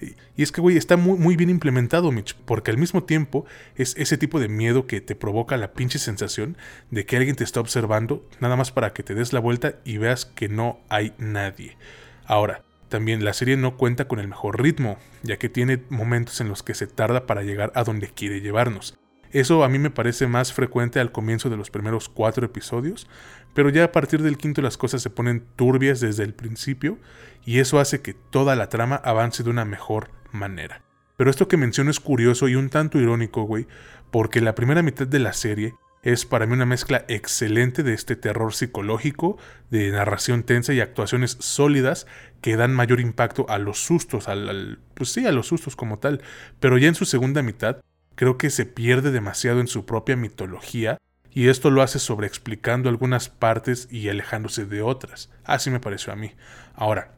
y, es que, güey, está muy, muy bien implementado, Mitch. Porque al mismo tiempo es ese tipo de miedo que te provoca la pinche sensación de que alguien te está observando, nada más para que te des la vuelta y veas que no hay nadie. Ahora, también la serie no cuenta con el mejor ritmo, ya que tiene momentos en los que se tarda para llegar a donde quiere llevarnos. Eso a mí me parece más frecuente al comienzo de los primeros cuatro episodios, pero ya a partir del quinto las cosas se ponen turbias desde el principio y eso hace que toda la trama avance de una mejor manera. Pero esto que menciono es curioso y un tanto irónico, güey, porque la primera mitad de la serie es para mí una mezcla excelente de este terror psicológico, de narración tensa y actuaciones sólidas que dan mayor impacto a los sustos, al, pues sí, a los sustos como tal. Pero ya en su segunda mitad, creo que se pierde demasiado en su propia mitología y esto lo hace sobreexplicando algunas partes y alejándose de otras. Así me pareció a mí. Ahora,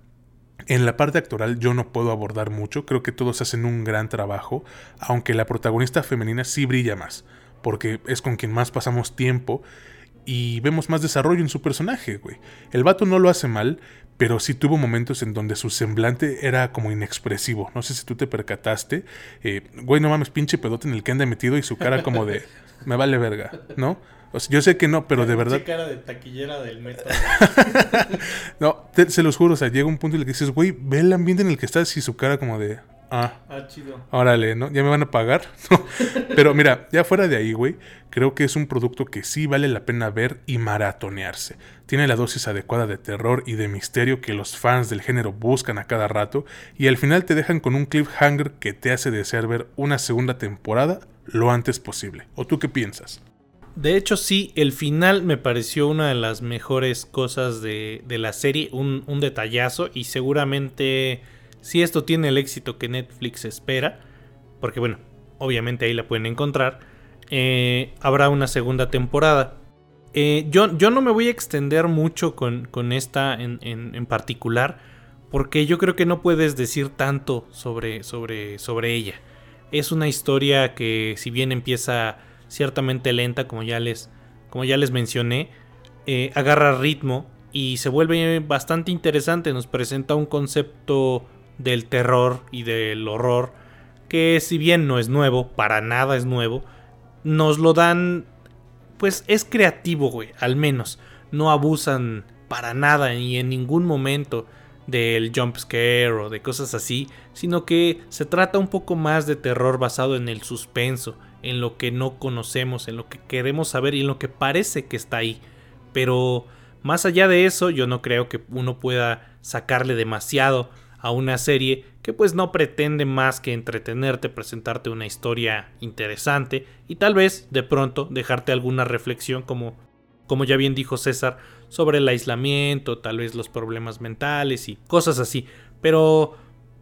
en la parte actoral yo no puedo abordar mucho, creo que todos hacen un gran trabajo, aunque la protagonista femenina sí brilla más porque es con quien más pasamos tiempo y vemos más desarrollo en su personaje, güey. El vato no lo hace mal, pero sí tuvo momentos en donde su semblante era como inexpresivo. No sé si tú te percataste. Eh, güey, no mames, pinche pedote en el que anda metido y su cara como de, me vale verga, ¿no? yo sé que no, pero de verdad. cara de taquillera del metro. no, se los juro, o sea, llega un punto en el que dices, güey, ve el ambiente en el que estás y su cara como de, Ah. ah, chido. Órale, ¿no? ¿Ya me van a pagar? Pero mira, ya fuera de ahí, güey, creo que es un producto que sí vale la pena ver y maratonearse. Tiene la dosis adecuada de terror y de misterio que los fans del género buscan a cada rato y al final te dejan con un cliffhanger que te hace desear ver una segunda temporada lo antes posible. ¿O tú qué piensas? De hecho, sí, el final me pareció una de las mejores cosas de, la serie, un, un detallazo y seguramente si esto tiene el éxito que Netflix espera, porque bueno, obviamente ahí la pueden encontrar, eh, habrá una segunda temporada. Eh, yo, yo, no me voy a extender mucho con, con esta en, en, particular, porque yo creo que no puedes decir tanto sobre, sobre, sobre ella. Es una historia que si bien empieza ciertamente lenta, como ya les, como ya les mencioné, eh, agarra ritmo y se vuelve bastante interesante. Nos presenta un concepto del terror y del horror, que si bien no es nuevo, para nada es nuevo, nos lo dan, pues es creativo, güey, al menos. No abusan para nada y en ningún momento del jump scare o de cosas así, sino que se trata un poco más de terror basado en el suspenso, en lo que no conocemos, en lo que queremos saber y en lo que parece que está ahí. Pero más allá de eso, yo no creo que uno pueda sacarle demasiado a una serie que pues no pretende más que entretenerte, presentarte una historia interesante y tal vez de pronto dejarte alguna reflexión como como ya bien dijo César sobre el aislamiento, tal vez los problemas mentales y cosas así, pero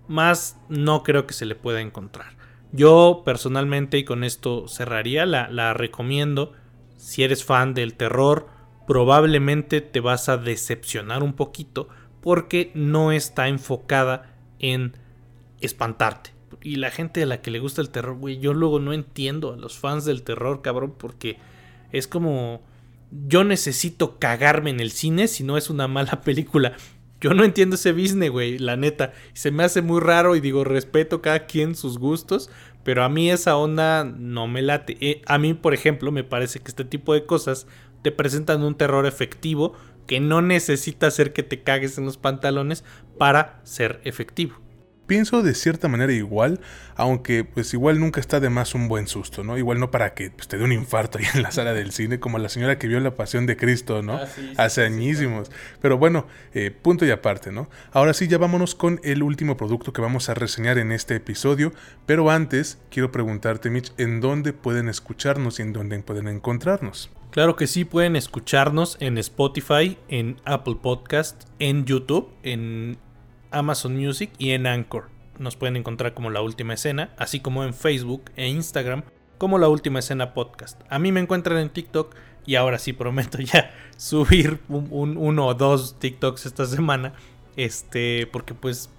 más no creo que se le pueda encontrar. Yo personalmente y con esto cerraría, la, la recomiendo. Si eres fan del terror, probablemente te vas a decepcionar un poquito, porque no está enfocada en espantarte. Y la gente a la que le gusta el terror, güey, yo luego no entiendo a los fans del terror, cabrón, porque es como yo necesito cagarme en el cine si no es una mala película. Yo no entiendo ese business, güey, la neta. Se me hace muy raro y digo, respeto cada quien sus gustos, pero a mí esa onda no me late. Eh, a mí, por ejemplo, me parece que este tipo de cosas te presentan un terror efectivo que no necesita hacer que te cagues en los pantalones para ser efectivo. Pienso de cierta manera igual, aunque pues igual nunca está de más un buen susto, ¿no? Igual no para que pues, te dé un infarto ahí en la sala del cine, como la señora que vio la pasión de Cristo, ¿no? Ah, Hace añísimos. Pero bueno, eh, punto y aparte, ¿no? Ahora sí, ya vámonos con el último producto que vamos a reseñar en este episodio, pero antes quiero preguntarte, Mitch, ¿en dónde pueden escucharnos y en dónde pueden encontrarnos? Claro que sí, pueden escucharnos en Spotify, en Apple Podcast, en YouTube, en Amazon Music y en Anchor. Nos pueden encontrar como La Última Escena, así como en Facebook e Instagram como La Última Escena Podcast. A mí me encuentran en TikTok y ahora sí prometo ya subir un, uno o dos TikToks esta semana. Este, porque pues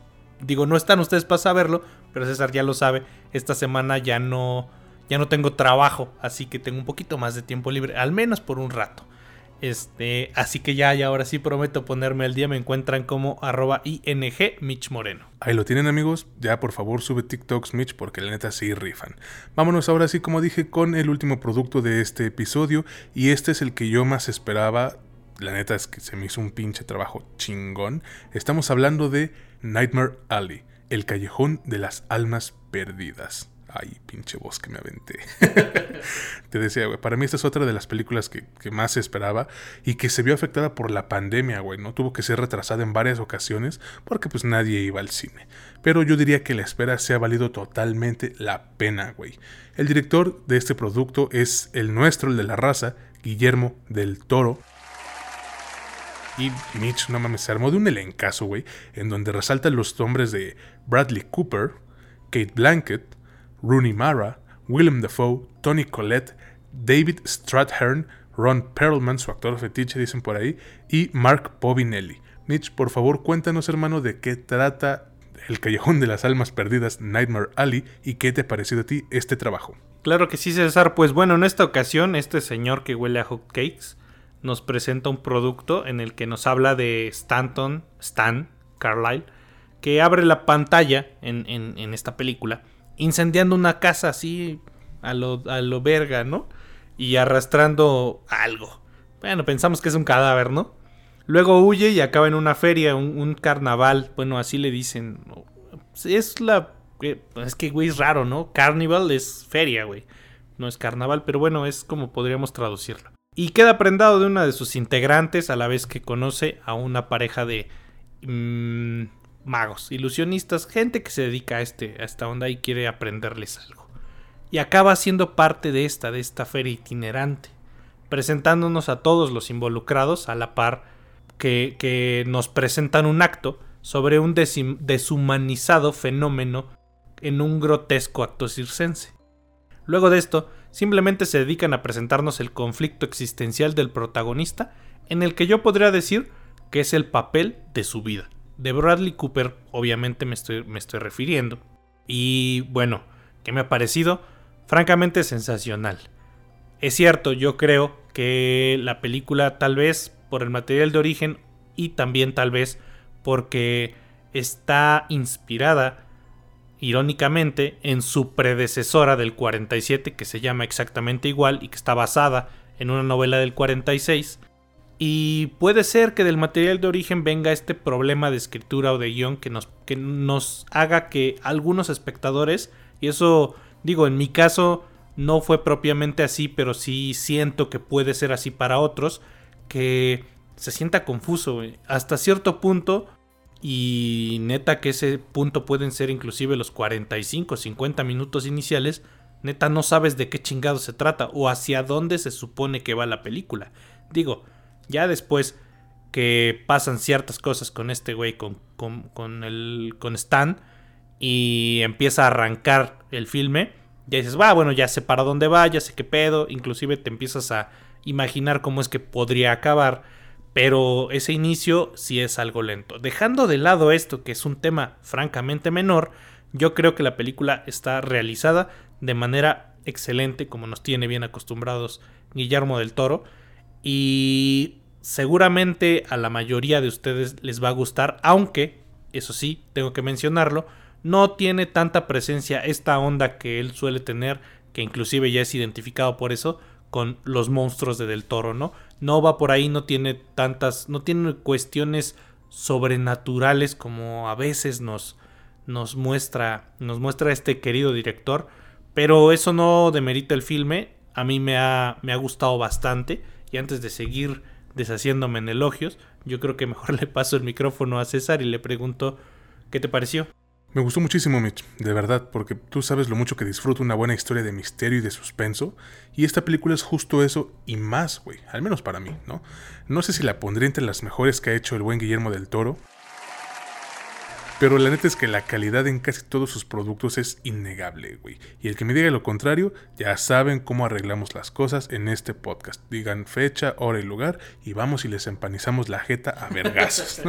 digo, no están ustedes para saberlo, pero César ya lo sabe. Esta semana ya no, ya no tengo trabajo, así que tengo un poquito más de tiempo libre, al menos por un rato. Este, así que ya, y ahora sí prometo ponerme al día. Me encuentran como arroba ING Moreno. Ahí lo tienen amigos. Ya por favor sube TikToks Mitch porque la neta sí rifan. Vámonos ahora sí como dije con el último producto de este episodio. Y este es el que yo más esperaba. La neta es que se me hizo un pinche trabajo chingón. Estamos hablando de Nightmare Alley, el callejón de las almas perdidas. Ay, pinche voz que me aventé. Te decía, güey, para mí esta es otra de las películas que, que, más esperaba y que se vio afectada por la pandemia, güey, ¿no? Tuvo que ser retrasada en varias ocasiones porque pues nadie iba al cine. Pero yo diría que la espera se ha valido totalmente la pena, güey. El director de este producto es el nuestro, el de la raza, Guillermo del Toro. Y Mitch, no mames, se armó de un elencazo, güey, en donde resaltan los nombres de Bradley Cooper, Kate Blanket, Rooney Mara, Willem Dafoe, Tony Collette, David Strathairn, Ron Perlman, su actor fetiche, dicen por ahí, y Mark Povinelli. Mitch, por favor, cuéntanos, hermano, de qué trata El Callejón de las Almas Perdidas, Nightmare Alley, y qué te ha parecido a ti este trabajo. Claro que sí, César. Pues bueno, en esta ocasión, este señor que huele a hot cakes nos presenta un producto en el que nos habla de Stanton, Stan Carlyle, que abre la pantalla en, en esta película incendiando una casa así a lo, a lo verga, ¿no? Y arrastrando algo. Bueno, pensamos que es un cadáver, ¿no? Luego huye y acaba en una feria, un, carnaval. Bueno, así le dicen. Es la. Eh, es que, güey, es raro, ¿no? Carnival es feria, güey. No es carnaval, pero bueno, es como podríamos traducirlo. Y queda prendado de una de sus integrantes a la vez que conoce a una pareja de. Mmm, magos, ilusionistas, gente que se dedica a, este, a esta onda y quiere aprenderles algo. Y acaba siendo parte de esta, de esta feria itinerante, presentándonos a todos los involucrados a la par que, que nos presentan un acto sobre un deshumanizado fenómeno en un grotesco acto circense. Luego de esto, simplemente se dedican a presentarnos el conflicto existencial del protagonista, en el que yo podría decir que es el papel de su vida de Bradley Cooper, obviamente me estoy, refiriendo. Y bueno, ¿qué me ha parecido? Francamente sensacional. Es cierto, yo creo que la película tal vez por el material de origen y también tal vez porque está inspirada irónicamente en su predecesora del 47 que se llama exactamente igual y que está basada en una novela del 46 y puede ser que del material de origen venga este problema de escritura o de guion que nos, que nos haga que algunos espectadores, y eso digo, en mi caso no fue propiamente así, pero sí siento que puede ser así para otros, que se sienta confuso hasta cierto punto. Y neta que ese punto pueden ser inclusive los 45, 50 minutos iniciales. Neta no sabes de qué chingado se trata o hacia dónde se supone que va la película. Digo, ya después que pasan ciertas cosas con este güey, con, con, el, con Stan, y empieza a arrancar el filme, ya dices, va, bueno, ya sé para dónde va, ya sé qué pedo, inclusive te empiezas a imaginar cómo es que podría acabar, pero ese inicio sí es algo lento. Dejando de lado esto, que es un tema francamente menor, yo creo que la película está realizada de manera excelente, como nos tiene bien acostumbrados Guillermo del Toro, y seguramente a la mayoría de ustedes les va a gustar, aunque, eso sí, tengo que mencionarlo, no tiene tanta presencia esta onda que él suele tener, que inclusive ya es identificado por eso, con los monstruos de Del Toro, ¿no? No va por ahí, no tiene tantas, no tiene cuestiones sobrenaturales como a veces nos, nos muestra, nos muestra este querido director, pero eso no demerita el filme, a mí me ha, me ha gustado bastante y antes de seguir deshaciéndome en elogios, yo creo que mejor le paso el micrófono a César y le pregunto qué te pareció. Me gustó muchísimo, Mitch, de verdad, porque tú sabes lo mucho que disfruto una buena historia de misterio y de suspenso, y esta película es justo eso y más, güey, al menos para mí, ¿no? No sé si la pondré entre las mejores que ha hecho el buen Guillermo del Toro, pero la neta es que la calidad en casi todos sus productos es innegable, güey. Y el que me diga lo contrario, ya saben cómo arreglamos las cosas en este podcast. Digan fecha, hora y lugar y vamos y les empanizamos la jeta a vergazos.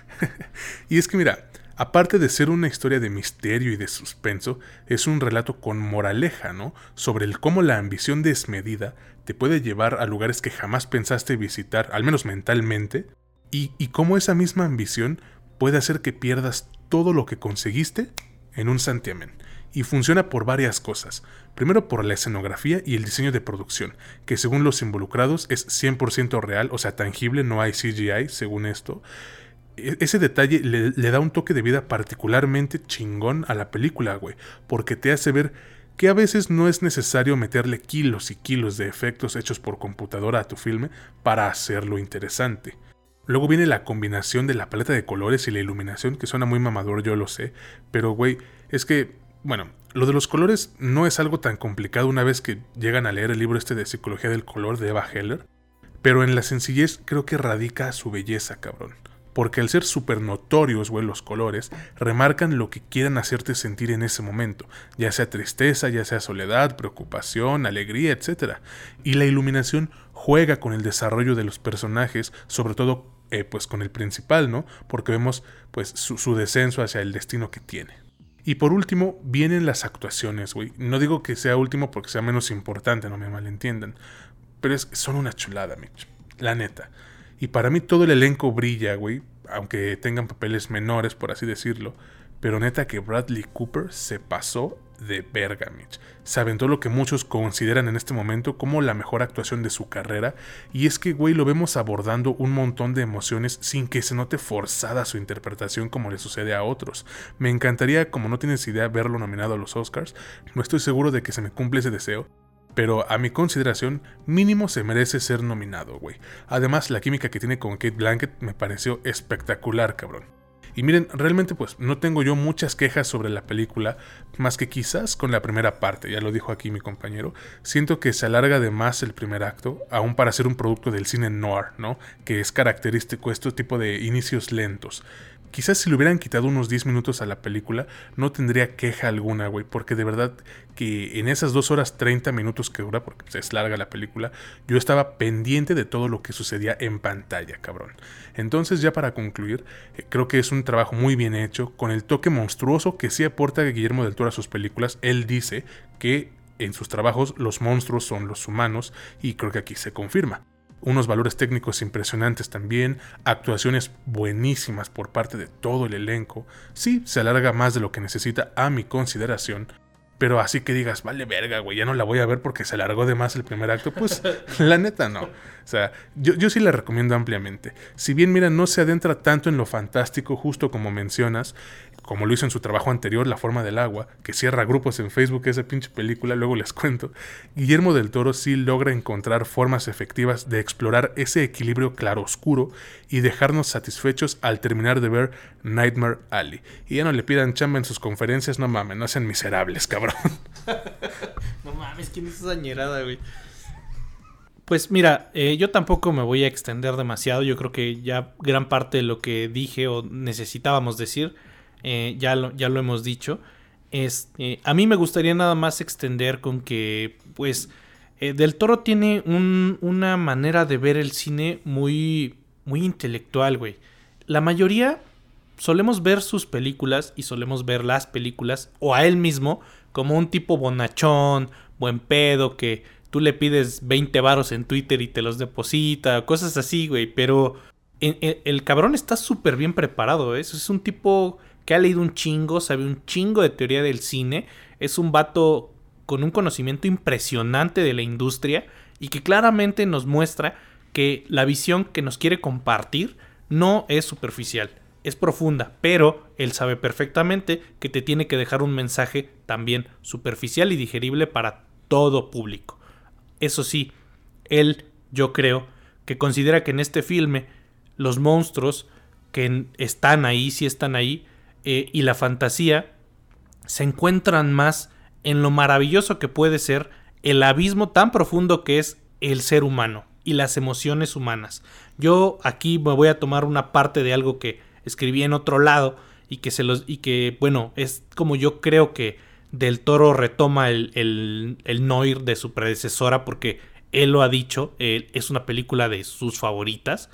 y es que mira, aparte de ser una historia de misterio y de suspenso, es un relato con moraleja, ¿no? Sobre el cómo la ambición desmedida te puede llevar a lugares que jamás pensaste visitar, al menos mentalmente, y, y cómo esa misma ambición puede hacer que pierdas todo lo que conseguiste en un santiamén. Y funciona por varias cosas. Primero por la escenografía y el diseño de producción, que según los involucrados es 100% real, o sea, tangible, no hay CGI, según esto. E, ese detalle le, le, da un toque de vida particularmente chingón a la película, güey, porque te hace ver que a veces no es necesario meterle kilos y kilos de efectos hechos por computadora a tu filme para hacerlo interesante. Luego viene la combinación de la paleta de colores y la iluminación, que suena muy mamador, yo lo sé, pero güey, es que, bueno, lo de los colores no es algo tan complicado una vez que llegan a leer el libro este de Psicología del Color de Eva Heller, pero en la sencillez creo que radica su belleza, cabrón. Porque al ser súper notorios, güey, los colores, remarcan lo que quieran hacerte sentir en ese momento, ya sea tristeza, ya sea soledad, preocupación, alegría, etc. Y la iluminación juega con el desarrollo de los personajes, sobre todo eh, pues con el principal, ¿no? Porque vemos pues su, descenso hacia el destino que tiene. Y por último, vienen las actuaciones, güey. No digo que sea último porque sea menos importante, no me malentiendan. Pero es, son una chulada, Mitch. La neta. Y para mí todo el elenco brilla, güey. Aunque tengan papeles menores, por así decirlo. Pero neta que Bradley Cooper se pasó de verga, Mitch. Se aventó lo que muchos consideran en este momento como la mejor actuación de su carrera, y es que, güey, lo vemos abordando un montón de emociones sin que se note forzada su interpretación como le sucede a otros. Me encantaría, como no tienes idea, verlo nominado a los Oscars, no estoy seguro de que se me cumple ese deseo, pero a mi consideración, mínimo se merece ser nominado, güey. Además, la química que tiene con Kate Blanket me pareció espectacular, cabrón. Y miren, realmente pues no tengo yo muchas quejas sobre la película, más que quizás con la primera parte, ya lo dijo aquí mi compañero, siento que se alarga de más el primer acto, aún para ser un producto del cine noir, ¿no? Que es característico este tipo de inicios lentos. Quizás si le hubieran quitado unos 10 minutos a la película, no tendría queja alguna, güey, porque de verdad que en esas 2 horas 30 minutos que dura, porque es larga la película, yo estaba pendiente de todo lo que sucedía en pantalla, cabrón. Entonces, ya para concluir, eh, creo que es un trabajo muy bien hecho, con el toque monstruoso que sí aporta Guillermo del Toro a sus películas. Él dice que en sus trabajos los monstruos son los humanos, y creo que aquí se confirma unos valores técnicos impresionantes también, actuaciones buenísimas por parte de todo el elenco. Sí, se alarga más de lo que necesita a mi consideración, pero así que digas, vale verga, güey, ya no la voy a ver porque se alargó de más el primer acto, pues la neta no. O sea, yo, yo sí la recomiendo ampliamente. Si bien, mira, no se adentra tanto en lo fantástico, justo como mencionas, como lo hizo en su trabajo anterior, La forma del agua, que cierra grupos en Facebook esa pinche película, luego les cuento, Guillermo del Toro sí logra encontrar formas efectivas de explorar ese equilibrio claro-oscuro y dejarnos satisfechos al terminar de ver Nightmare Alley. Y ya no le pidan chamba en sus conferencias, no mames, no sean miserables, cabrón. no mames, ¿quién es esa ñerada, güey? Pues mira, eh, yo tampoco me voy a extender demasiado. Yo creo que ya gran parte de lo que dije o necesitábamos decir eh, ya, lo, ya lo hemos dicho. Es, eh, a mí me gustaría nada más extender con que, pues, eh, Del Toro tiene una manera de ver el cine muy, muy intelectual, güey. La mayoría solemos ver sus películas y solemos ver las películas o a él mismo como un tipo bonachón, buen pedo, que tú le pides 20 varos en Twitter y te los deposita, cosas así, güey. Pero el, cabrón está súper bien preparado, ¿eh? Es un tipo que ha leído un chingo, sabe un chingo de teoría del cine. Es un vato con un conocimiento impresionante de la industria y que claramente nos muestra que la visión que nos quiere compartir no es superficial, es profunda, pero él sabe perfectamente que te tiene que dejar un mensaje también superficial y digerible para todo público. Eso sí, él, yo creo, que considera que en este filme los monstruos que están ahí, sí están ahí, eh, y la fantasía se encuentran más en lo maravilloso que puede ser el abismo tan profundo que es el ser humano y las emociones humanas. Yo aquí me voy a tomar una parte de algo que escribí en otro lado y que se los y que bueno es como yo creo que del Toro retoma el, el, Noir de su predecesora porque él lo ha dicho, es una película de sus favoritas.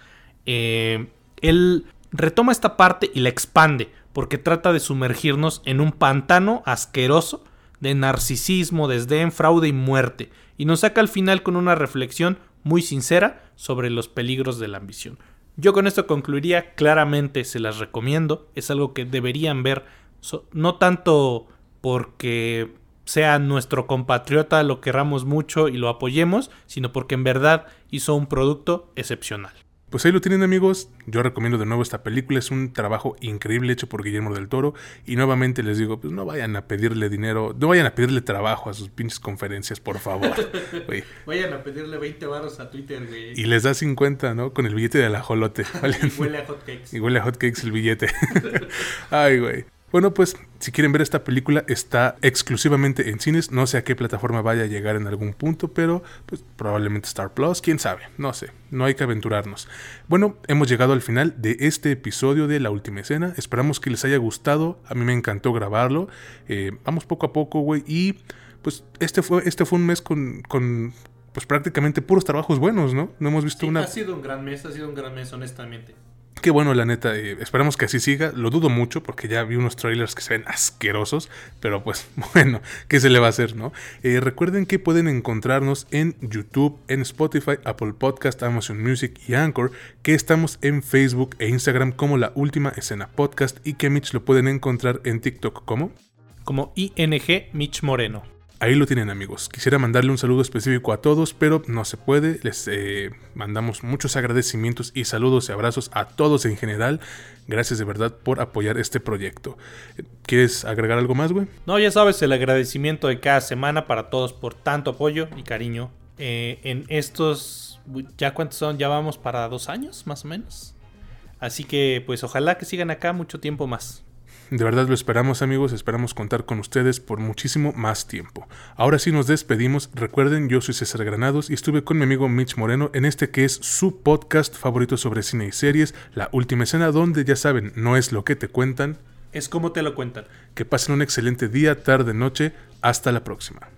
Eh, él retoma esta parte y la expande porque trata de sumergirnos en un pantano asqueroso de narcisismo, desdén, fraude y muerte, y nos saca al final con una reflexión muy sincera sobre los peligros de la ambición. Yo con esto concluiría, claramente se las recomiendo, es algo que deberían ver, no tanto porque sea nuestro compatriota, lo querramos mucho y lo apoyemos, sino porque en verdad hizo un producto excepcional. Pues ahí lo tienen amigos, yo recomiendo de nuevo esta película, es un trabajo increíble hecho por Guillermo del Toro y nuevamente les digo, pues no vayan a pedirle dinero, no vayan a pedirle trabajo a sus pinches conferencias, por favor. Vayan a pedirle 20 baros a Twitter, güey. Y les da 50, ¿no? Con el billete de la jolote. y huele a hotcakes. Y huele a hotcakes el billete. Ay, güey. Bueno, pues si quieren ver esta película está exclusivamente en cines, no sé a qué plataforma vaya a llegar en algún punto, pero pues probablemente Star Plus, quién sabe, no sé, no hay que aventurarnos. Bueno, hemos llegado al final de este episodio de La Última Escena, esperamos que les haya gustado, a mí me encantó grabarlo, eh, vamos poco a poco, güey, y pues este fue, este fue un mes con, con pues prácticamente puros trabajos buenos, ¿no? No hemos visto una... Ha sido un gran mes, ha sido un gran mes, honestamente. Qué bueno, la neta. Eh, esperamos que así siga. Lo dudo mucho porque ya vi unos trailers que se ven asquerosos. Pero pues bueno, ¿qué se le va a hacer, no? Eh, recuerden que pueden encontrarnos en YouTube, en Spotify, Apple Podcast, Amazon Music y Anchor. Que estamos en Facebook e Instagram como La Última Escena Podcast. Y que Mitch lo pueden encontrar en TikTok como... Como ING Mitch Moreno. Ahí lo tienen amigos. Quisiera mandarle un saludo específico a todos, pero no se puede. Les eh, mandamos muchos agradecimientos y saludos y abrazos a todos en general. Gracias de verdad por apoyar este proyecto. ¿Quieres agregar algo más, güey? No, ya sabes, el agradecimiento de cada semana para todos por tanto apoyo y cariño. Eh, en estos, ¿ya cuántos son? Ya vamos para dos años, más o menos. Así que pues ojalá que sigan acá mucho tiempo más. De verdad lo esperamos amigos, esperamos contar con ustedes por muchísimo más tiempo. Ahora sí nos despedimos, recuerden yo soy César Granados y estuve con mi amigo Mitch Moreno en este que es su podcast favorito sobre cine y series, La Última Escena, donde ya saben, no es lo que te cuentan, es como te lo cuentan. Que pasen un excelente día, tarde, noche, hasta la próxima.